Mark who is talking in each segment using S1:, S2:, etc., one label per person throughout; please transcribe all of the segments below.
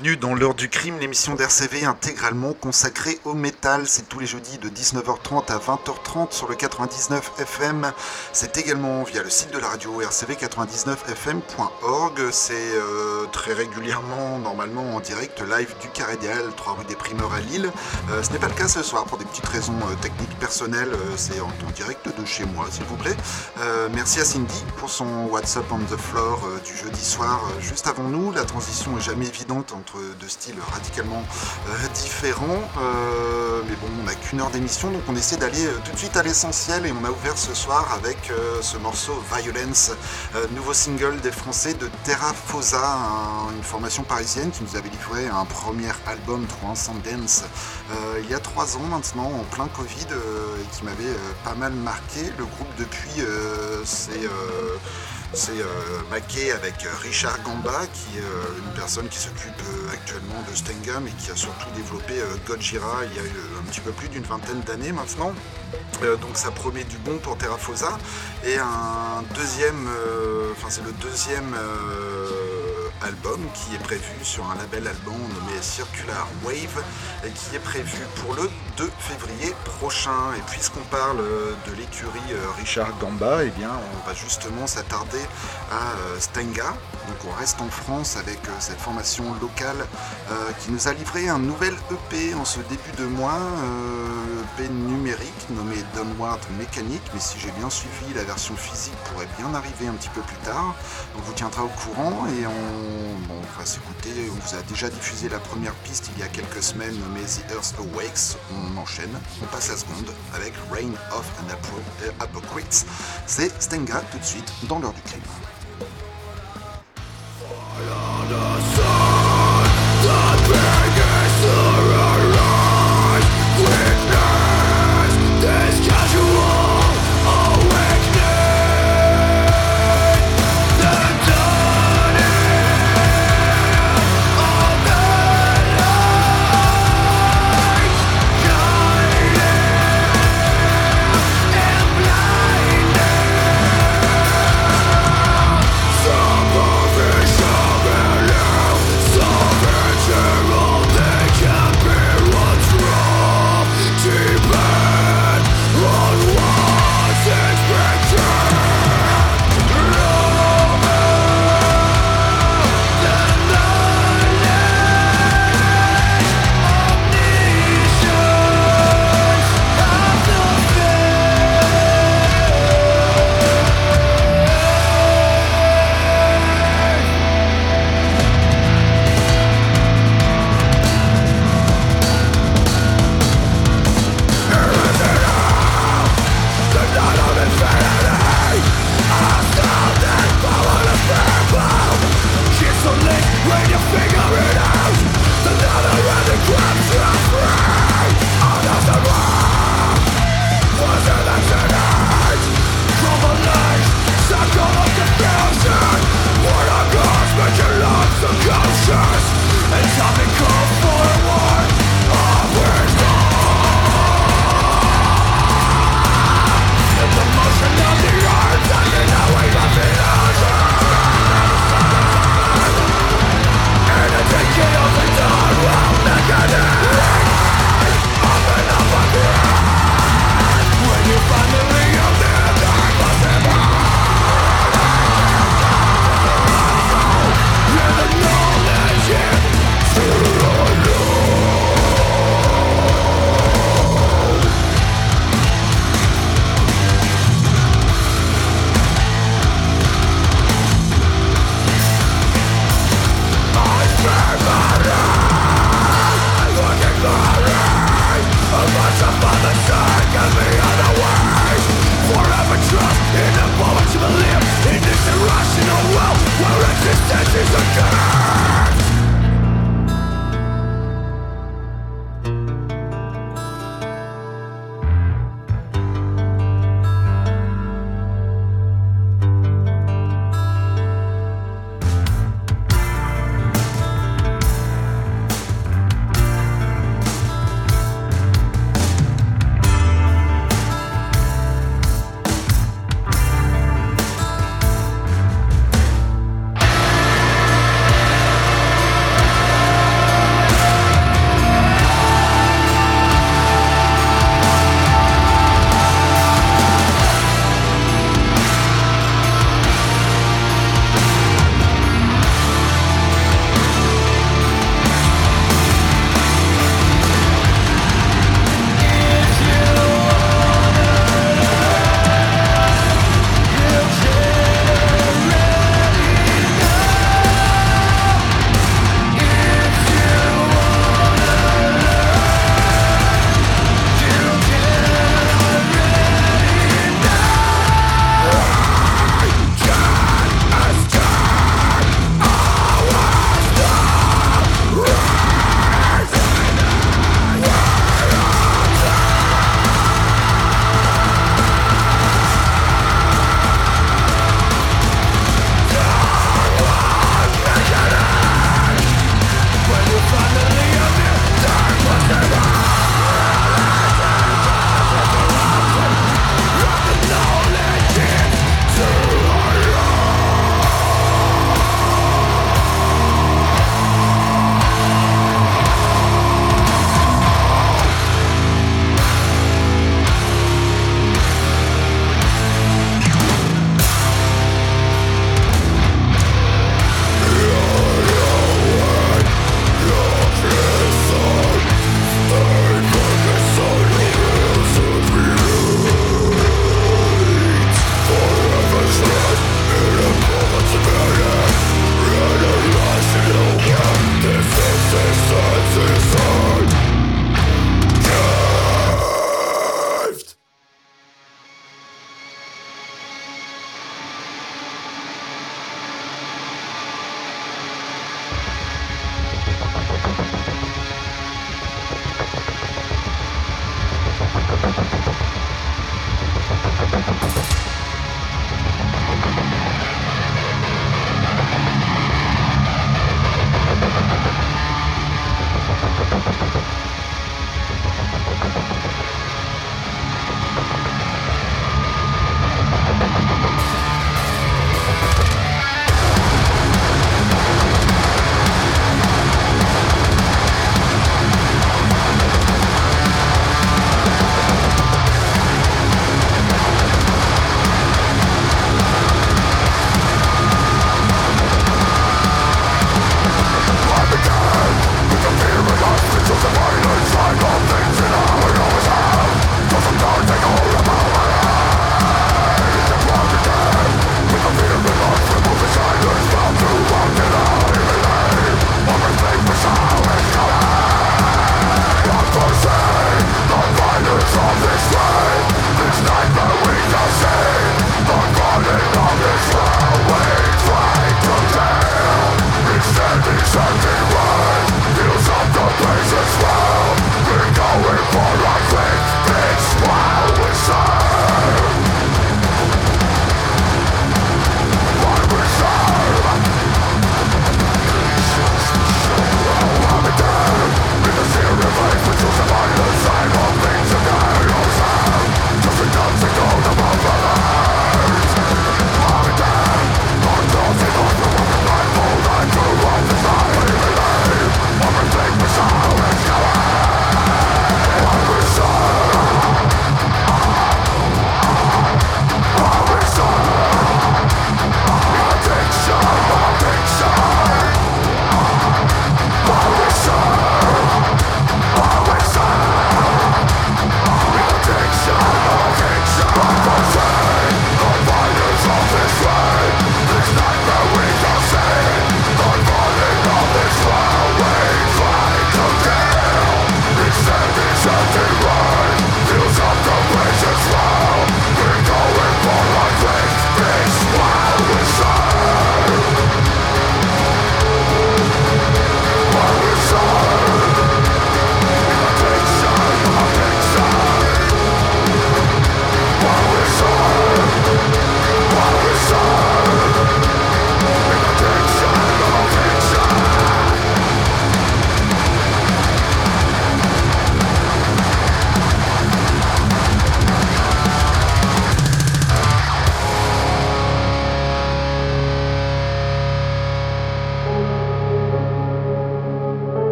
S1: Bienvenue dans l'heure du crime, l'émission d'RCV intégralement consacrée au métal. C'est tous les jeudis de 19h30 à 20h30 sur le 99 FM. C'est également via le site de la radio rcv99fm.org. C'est euh, très régulièrement, normalement en direct, live du Carré 3 rue des Primeurs à Lille. Euh, ce n'est pas le cas ce soir pour des petites raisons euh, techniques personnelles. C'est en, direct de chez moi, s'il vous plaît. merci à Cindy pour son WhatsApp on the floor du jeudi soir juste avant nous. La transition est jamais évidente entre deux styles radicalement euh, différents. Euh, mais bon, on n'a qu'une heure d'émission, donc on essaie d'aller euh, tout de suite à l'essentiel et on a ouvert ce soir avec ce morceau Violence, nouveau single des Français de Terra Fosa, une formation parisienne qui nous avait livré un premier album Transcendence il y a trois ans maintenant, en plein Covid, et qui m'avait pas mal marqué. Le groupe depuis, c'est c'est euh, maqué avec euh, Richard Gamba, qui est euh, une personne qui s'occupe actuellement de Stengam et qui a surtout développé Gojira il y a un petit peu plus d'une vingtaine d'années maintenant. donc ça promet du bon pour Terrafosa. Et un deuxième, enfin c'est le deuxième album qui est prévu sur un label allemand nommé Circular Wave et qui est prévu pour le 2 février prochain. Et puisqu'on parle de l'écurie euh, Richard Gamba, eh bien on va justement s'attarder à euh, Stenga. Donc on reste en France avec euh, cette formation locale qui nous a livré un nouvel EP en ce début de mois, EP numérique nommé Downward Mécanique, mais si j'ai bien suivi, la version physique pourrait bien arriver un petit peu plus tard. On vous tiendra au courant et on on va s'écouter. On vous a déjà diffusé la première piste il y a quelques semaines nommée The Earth Awakes. On enchaîne, on passe la seconde avec Rain of an Apocalypse. C'est Stenga tout de suite dans l'heure du crime.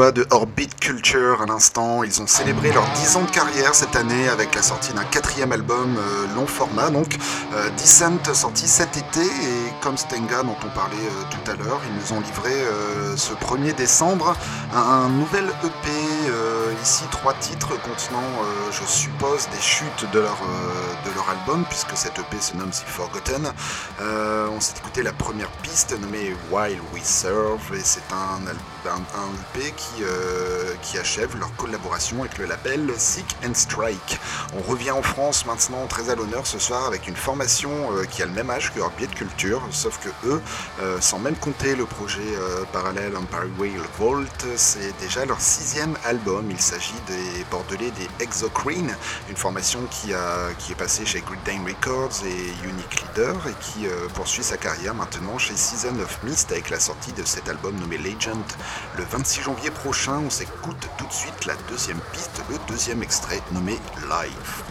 S1: De Orbit Culture à l'instant. Ils ont célébré leurs 10 ans de carrière cette année avec la sortie d'un quatrième album euh, long format, donc euh, Descent sorti cet été et comme Stenga dont on parlait euh, tout à l'heure, ils nous ont livré ce 1er décembre un, nouvel EP, ici trois titres contenant, je suppose, des chutes de leur, leur album puisque cet EP se nomme The Forgotten. on s'est écouté la première piste nommée While We Serve et c'est un EP qui, euh, qui achève leur collaboration avec le label Sick and Strike. On revient en France maintenant très à l'honneur ce soir avec une formation euh, qui a le même âge que Orbiet Culture, sauf que eux, euh, sans même compter le projet parallèle Empire Whale Vault, c'est déjà leur sixième album. Il s'agit des Bordelais des Exocrine, une formation qui, a, qui est passée chez Great Dane Records et Unique Leader et qui poursuit sa carrière maintenant chez Season of Mist avec la sortie de cet album nommé Legend le 26 janvier prochain. On s'écoute tout de suite la deuxième piste, le deuxième extrait nommé Life.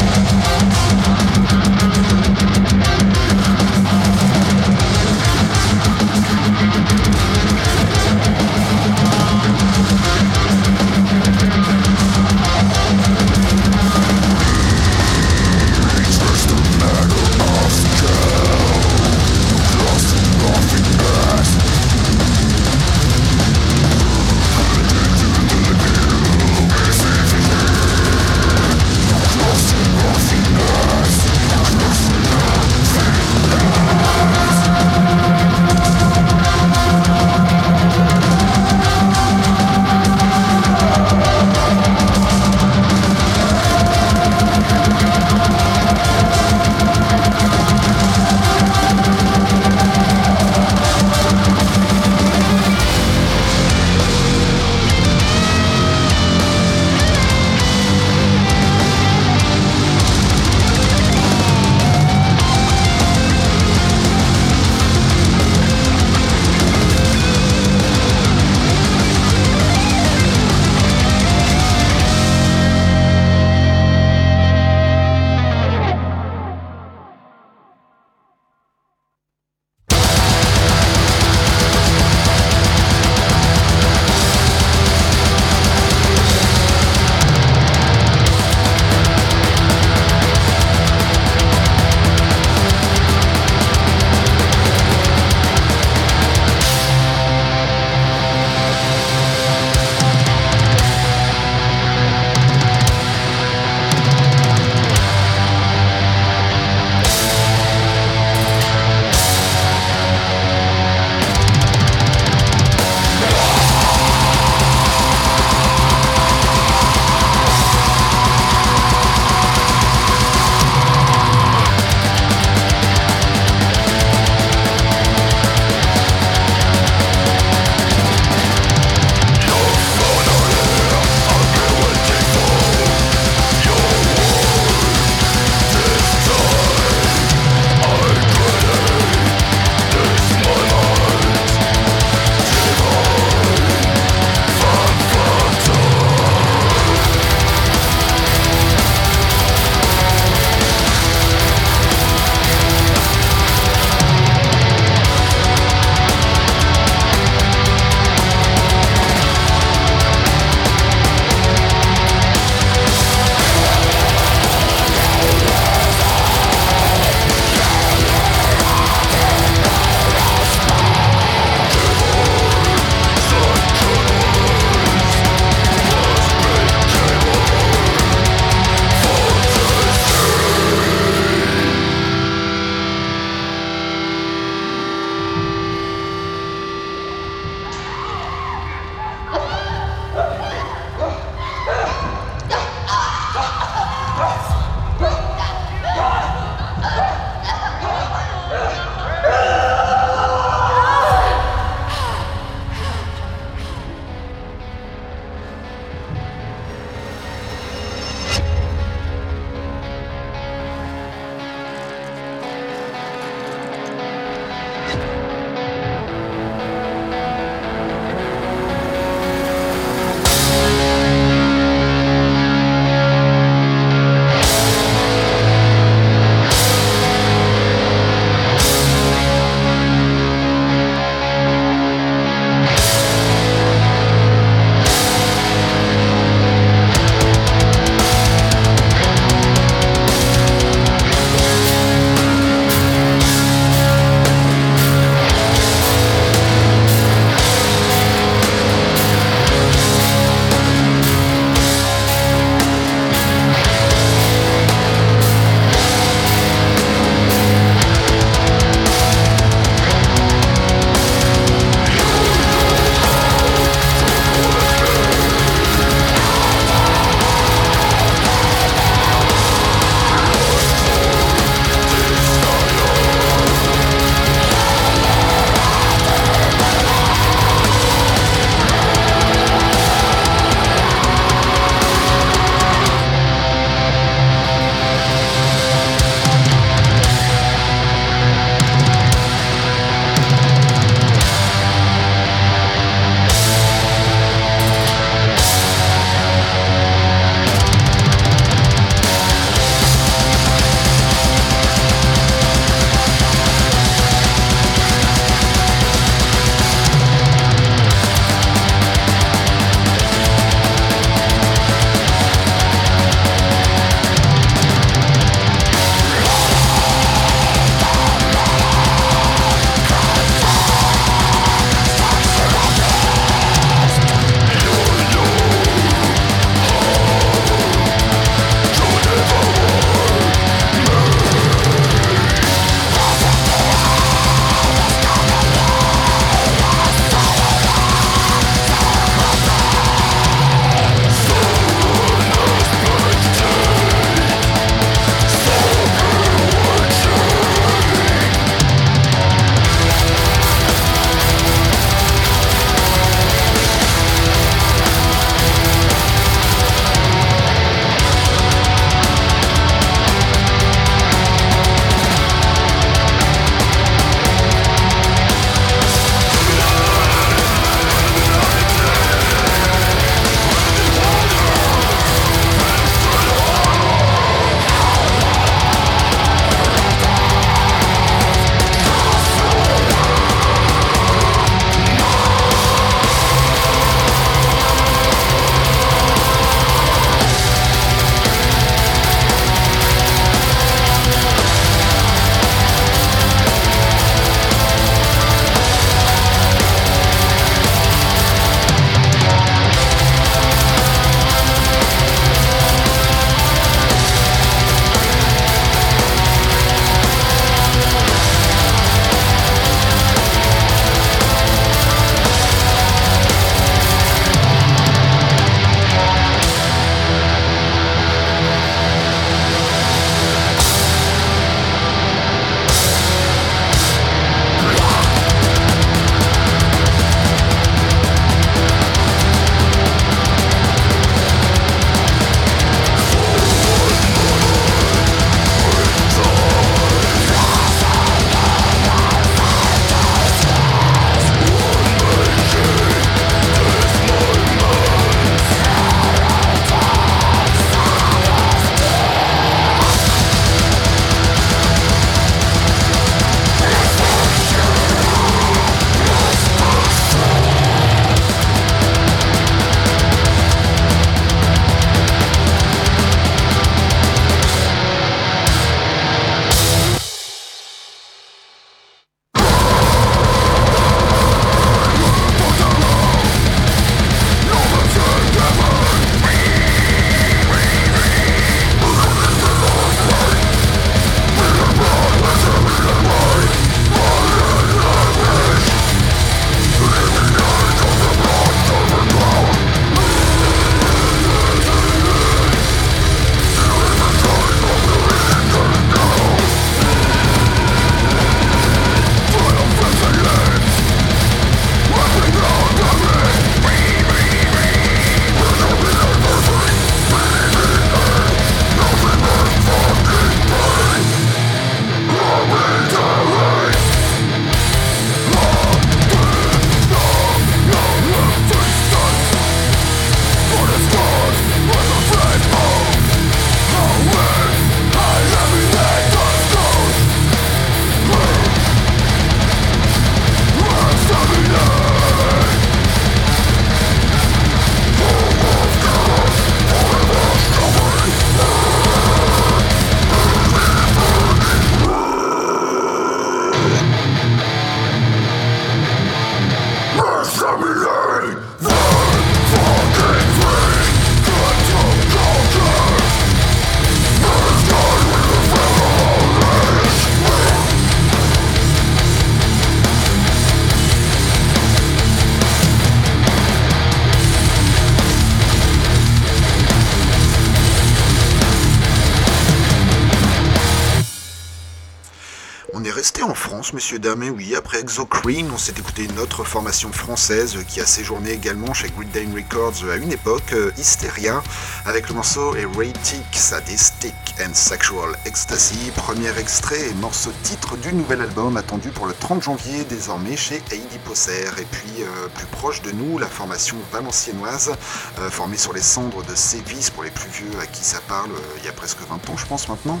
S1: Dames, et oui, après Exocrine, on s'est écouté une autre formation française qui a séjourné également chez Great Dane Records à une époque, euh, Hysteria, avec le morceau Erratic Sadistic Sexual Ecstasy, premier extrait et morceau titre du nouvel album attendu pour le 30 janvier désormais chez Heidi Posser. Et puis euh, plus proche de nous, la formation valenciennoise, euh, formée sur les cendres de Sévis pour les plus vieux à qui ça parle, il y a presque 20 ans je pense maintenant.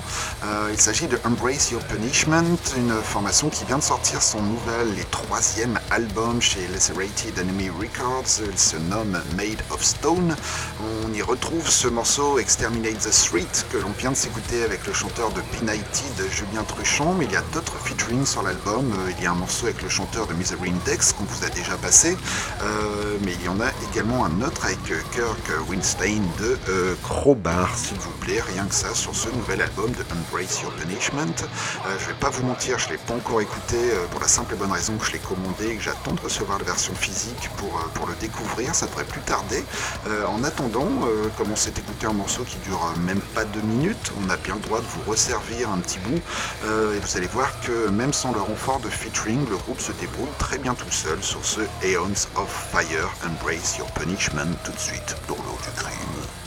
S1: il s'agit de Embrace Your Punishment, une formation qui vient de sortir son nouvel et troisième album chez Lacerated Enemy Records. Il se nomme Made of Stone. On y retrouve ce morceau Exterminate the Street que l'on vient de s'écouter avec le chanteur de Benighted, Julien Truchon. Mais il y a d'autres featuring sur l'album. Il y a un morceau avec le chanteur de Misery Index qu'on vous a déjà passé. Euh, mais il y en a également un autre avec Kirk Winstein de euh, Crowbar, s'il vous plaît. Rien que ça sur ce nouvel album de Embrace Your Punishment. Euh, je vais pas vous mentir, je l'ai pas encore écouté euh, pour la simple et bonne raison que je l'ai commandé et que j'attends de recevoir la version physique pour, euh, pour le découvrir. Ça devrait plus tarder. en attendant, comme on s'est écouté un morceau qui dure même pas deux minutes, on a bien le droit de vous resservir un petit bout. et vous allez voir que même sans le renfort de featuring, le groupe se débrouille très bien tout seul sur ce Aeons of Fire. Embrace Your Punishment tout de suite dans l'eau du crime.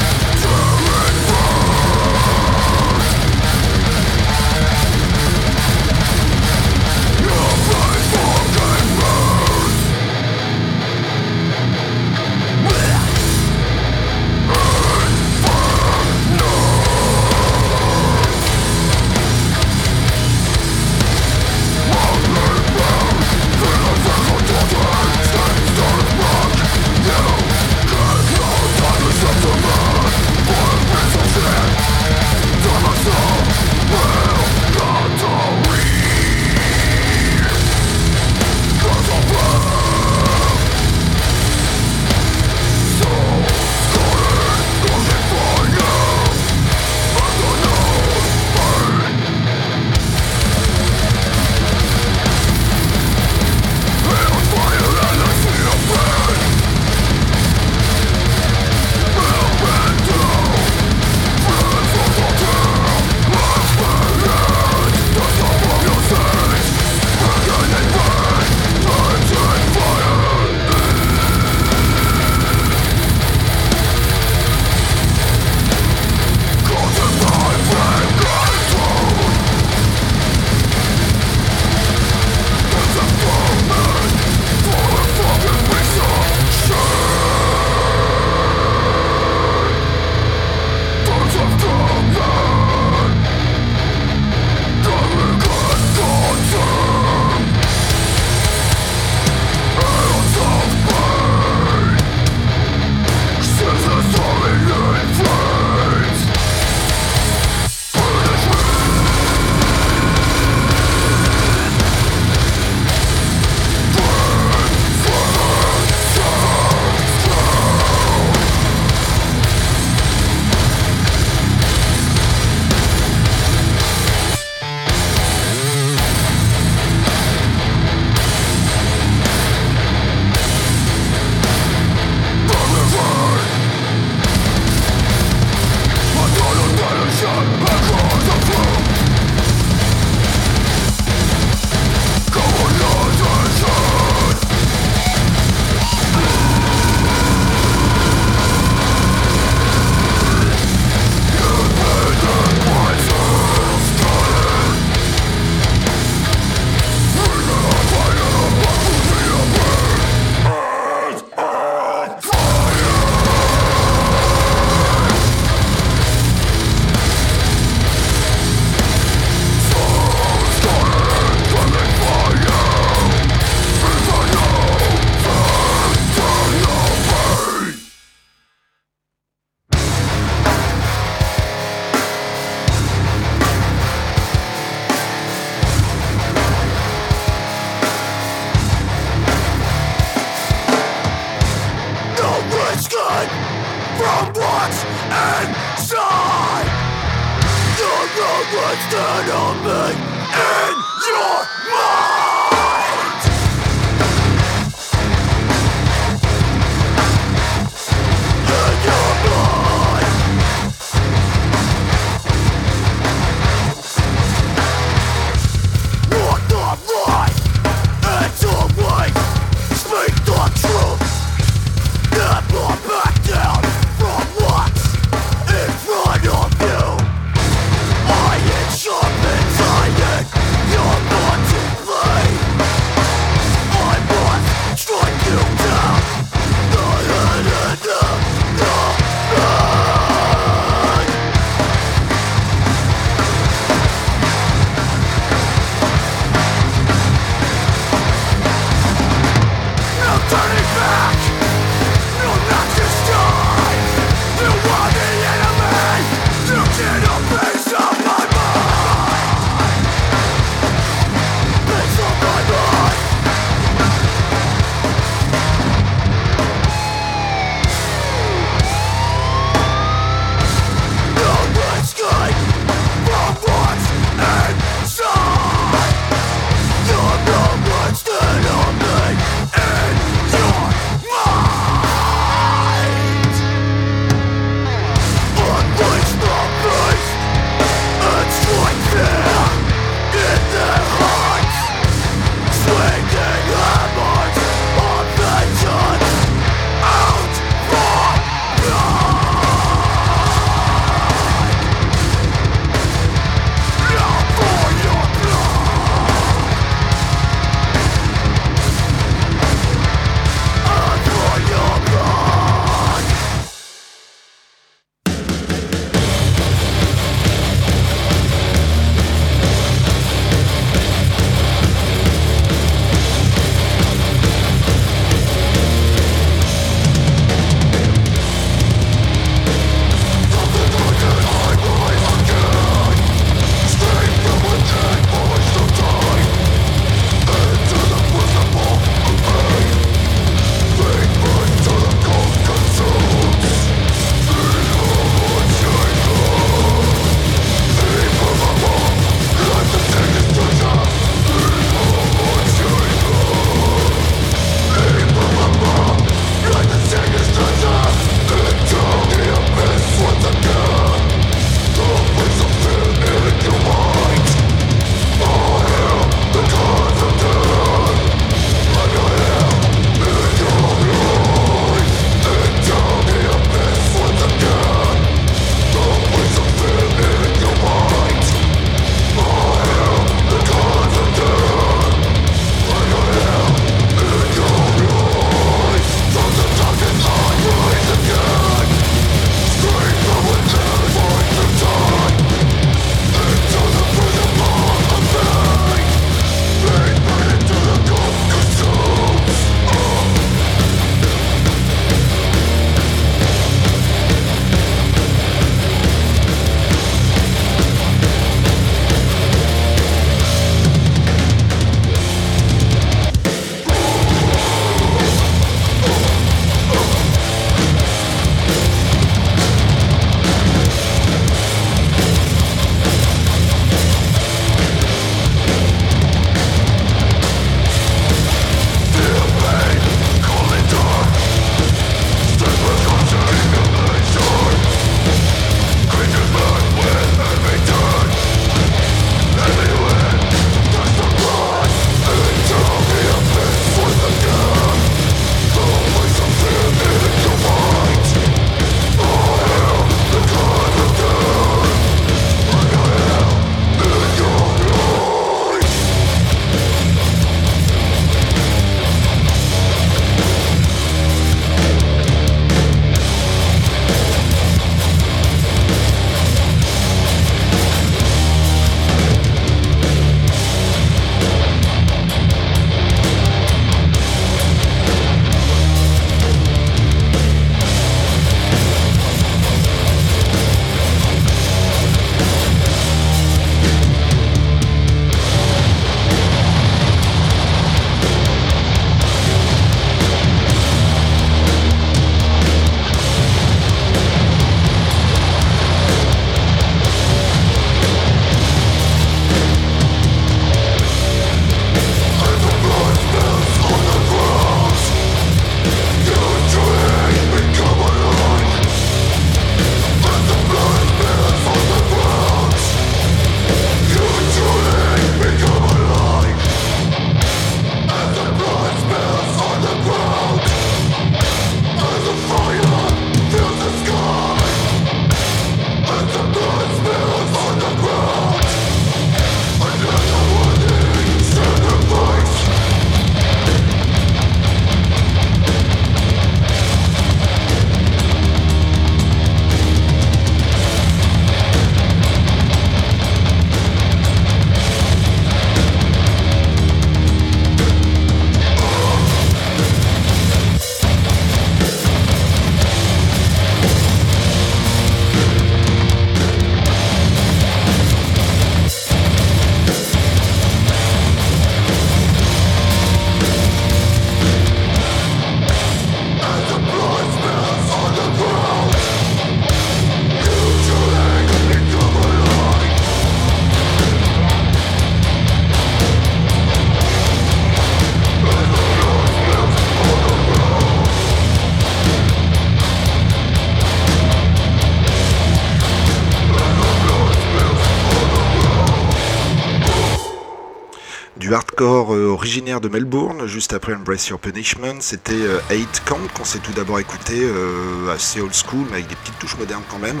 S1: Hardcore euh, de Melbourne, juste après Embrace Your Punishment. C'était euh, Eight Camp qu'on s'est tout d'abord écouté, euh, assez old school, mais avec des petites touches modernes quand même.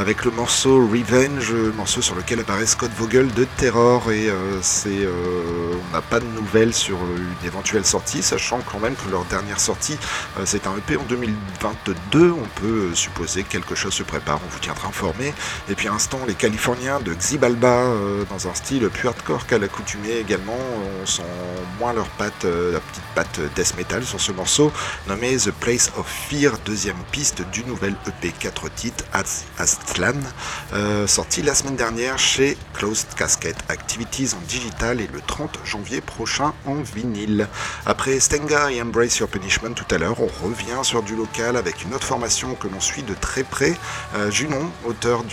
S1: avec le morceau Revenge, morceau sur lequel apparaît Scott Vogel de Terror. Et c'est, on n'a pas de nouvelles sur une éventuelle sortie, sachant quand même que leur dernière sortie, c'est un EP en 2022. On peut supposer que quelque chose se prépare, on vous tiendra informé. Et puis à l'instant, les Californiens de Xibalba, dans un style plus hardcore qu'à l'accoutumée également, on moins leur patte, euh, la petite patte death metal sur ce morceau, nommé The Place of Fear, deuxième piste du nouvel EP 4 titres, Astlan, euh, sorti la semaine dernière chez Closed Casket Activities en digital et le 30 janvier prochain en vinyle. Après Stenga et Embrace Your Punishment tout à l'heure, on revient sur du local avec une autre formation que l'on suit de très près, euh, Junon, auteur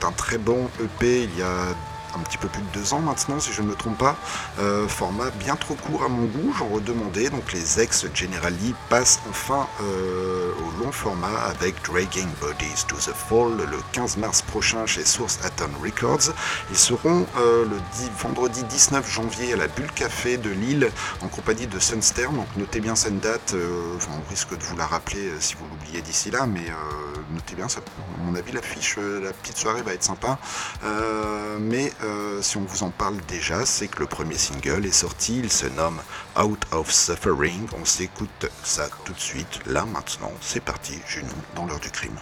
S1: d'un très bon EP il y a un petit peu plus de deux ans maintenant, si je ne me trompe pas. Euh, format bien trop court à mon goût, j'en redemandais. Donc les ex-Generali passent enfin euh, au long format avec Dragging Bodies to the Fall le 15 mars prochain chez Source Atom Records. Ils seront euh, le vendredi 19 janvier à la Bulle Café de Lille en compagnie de Sunster. Donc notez bien cette date, on risque de vous la rappeler si vous l'oubliez d'ici là, mais notez bien, ça, à mon avis, l'affiche, la petite soirée va être sympa. mais euh, si on vous en parle déjà, c'est que le premier single est sorti, il se nomme Out of Suffering. On s'écoute ça tout de suite, là maintenant, c'est parti, Junon, dans l'heure du crime.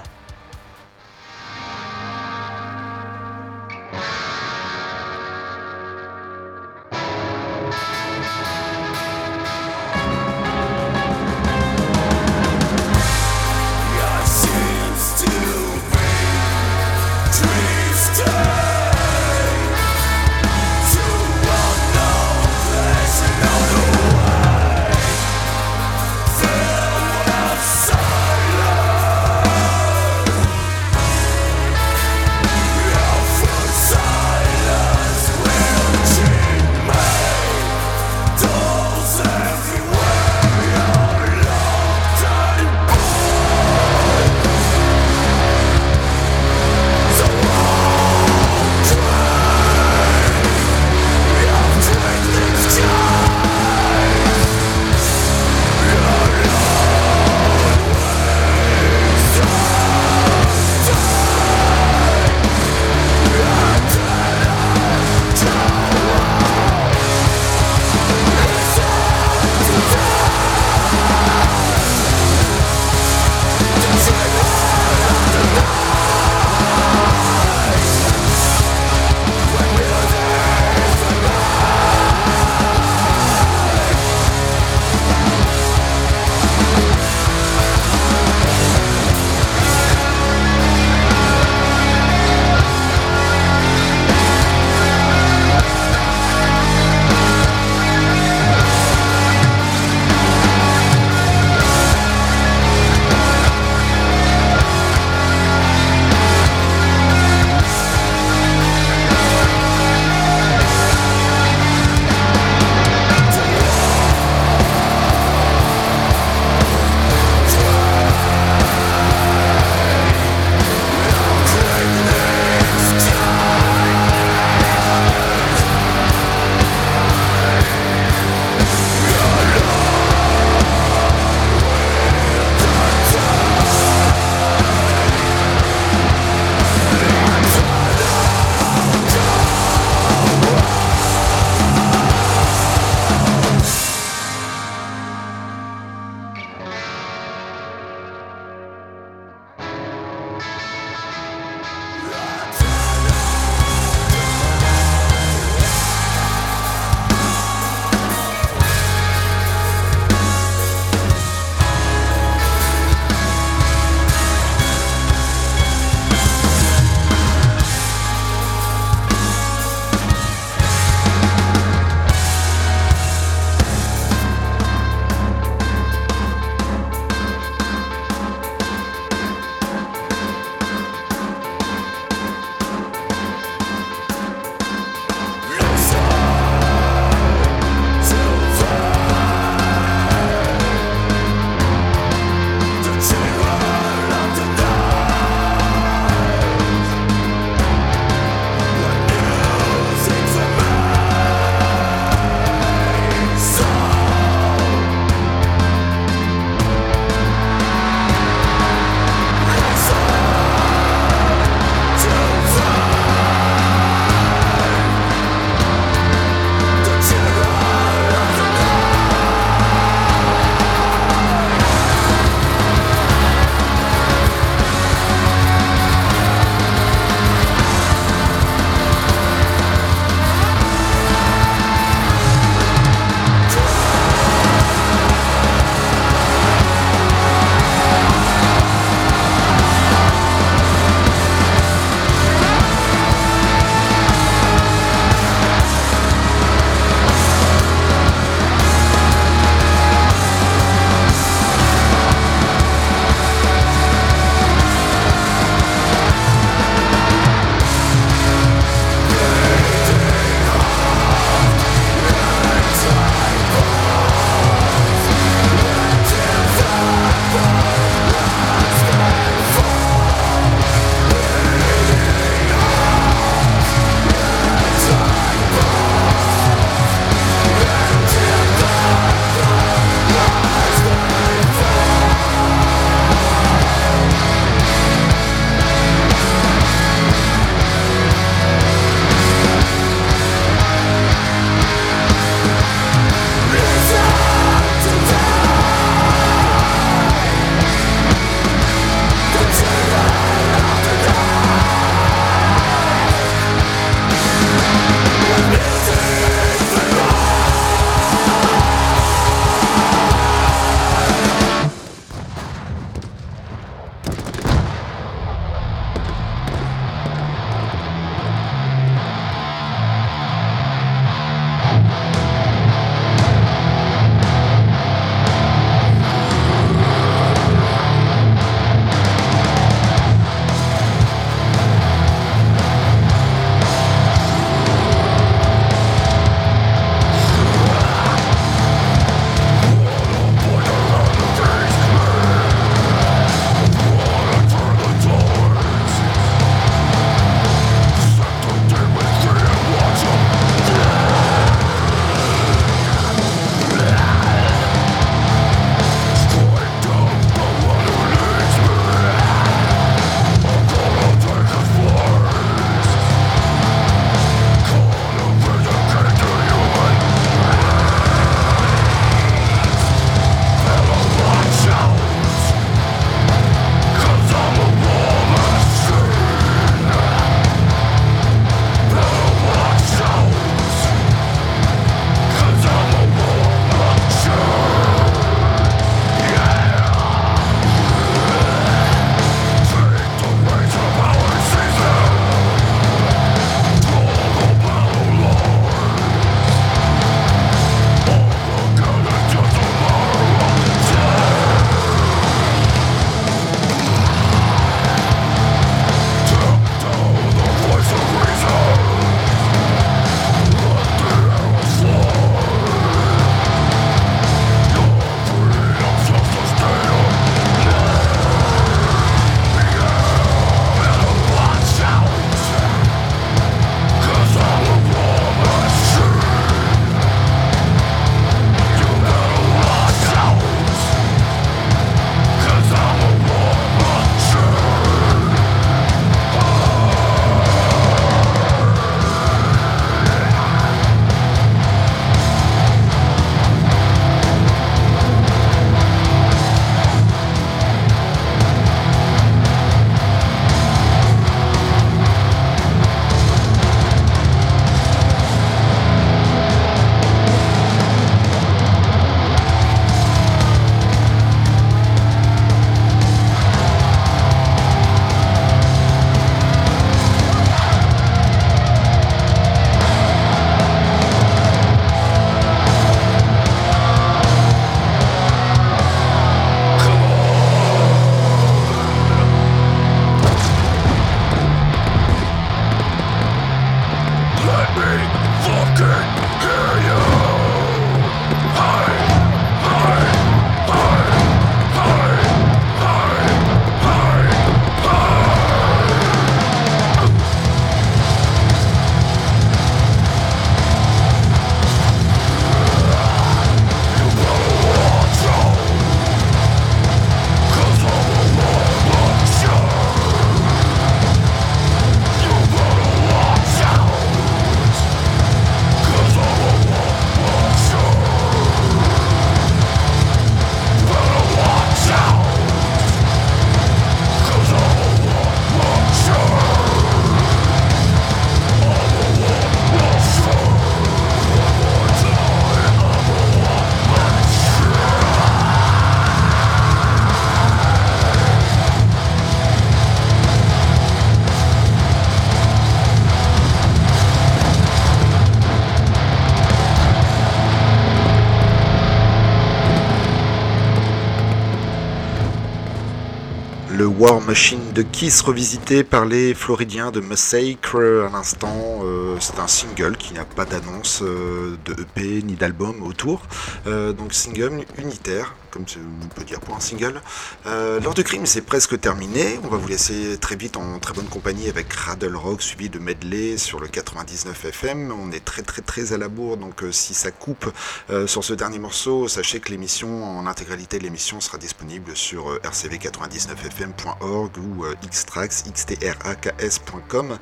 S1: De Kiss revisité par les Floridiens de Massacre à l'instant. Euh, c'est un single qui n'a pas d'annonce euh, de EP ni d'album autour. Euh, donc single unitaire comme on peut dire pour un single. Euh, L'heure de crime, c'est presque terminé. On va vous laisser très vite en très bonne compagnie avec Raddle Rock suivi de Medley sur le 99 FM. On est très très très à la bourre, donc euh, si ça coupe euh, sur ce dernier morceau, sachez que l'émission, en intégralité l'émission, sera disponible sur euh, rcv99fm.org ou xtrax, xtraks.com.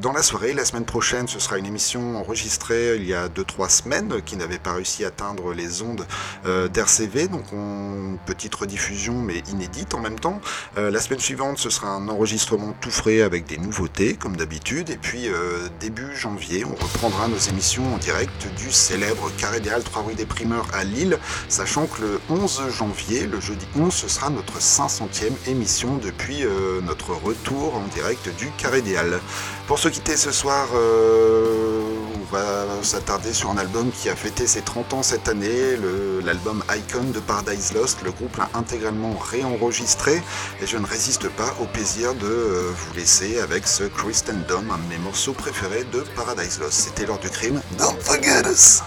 S1: dans la soirée, la semaine prochaine, ce sera une émission enregistrée il y a 2-3 semaines qui n'avait pas réussi à atteindre les ondes d'RCV. Donc on petite rediffusion mais inédite en même temps. Euh, la semaine suivante, ce sera un enregistrement tout frais avec des nouveautés comme d'habitude. Et puis euh, début janvier, on reprendra nos émissions en direct du célèbre Carré des Halles 3 rue des Primeurs à Lille, sachant que le 11 janvier, le jeudi 11, ce sera notre 500e émission depuis euh, notre retour en direct du Carré des Halles. Pour se quitter ce soir, on va s'attarder sur un album qui a fêté ses 30 ans cette année, l'album Icon de Paradise Lost. Le groupe l'a intégralement réenregistré et je ne résiste pas au plaisir de euh, vous laisser avec ce Christendom, un de mes morceaux préférés de Paradise Lost. C'était l'heure du crime. Don't forget us!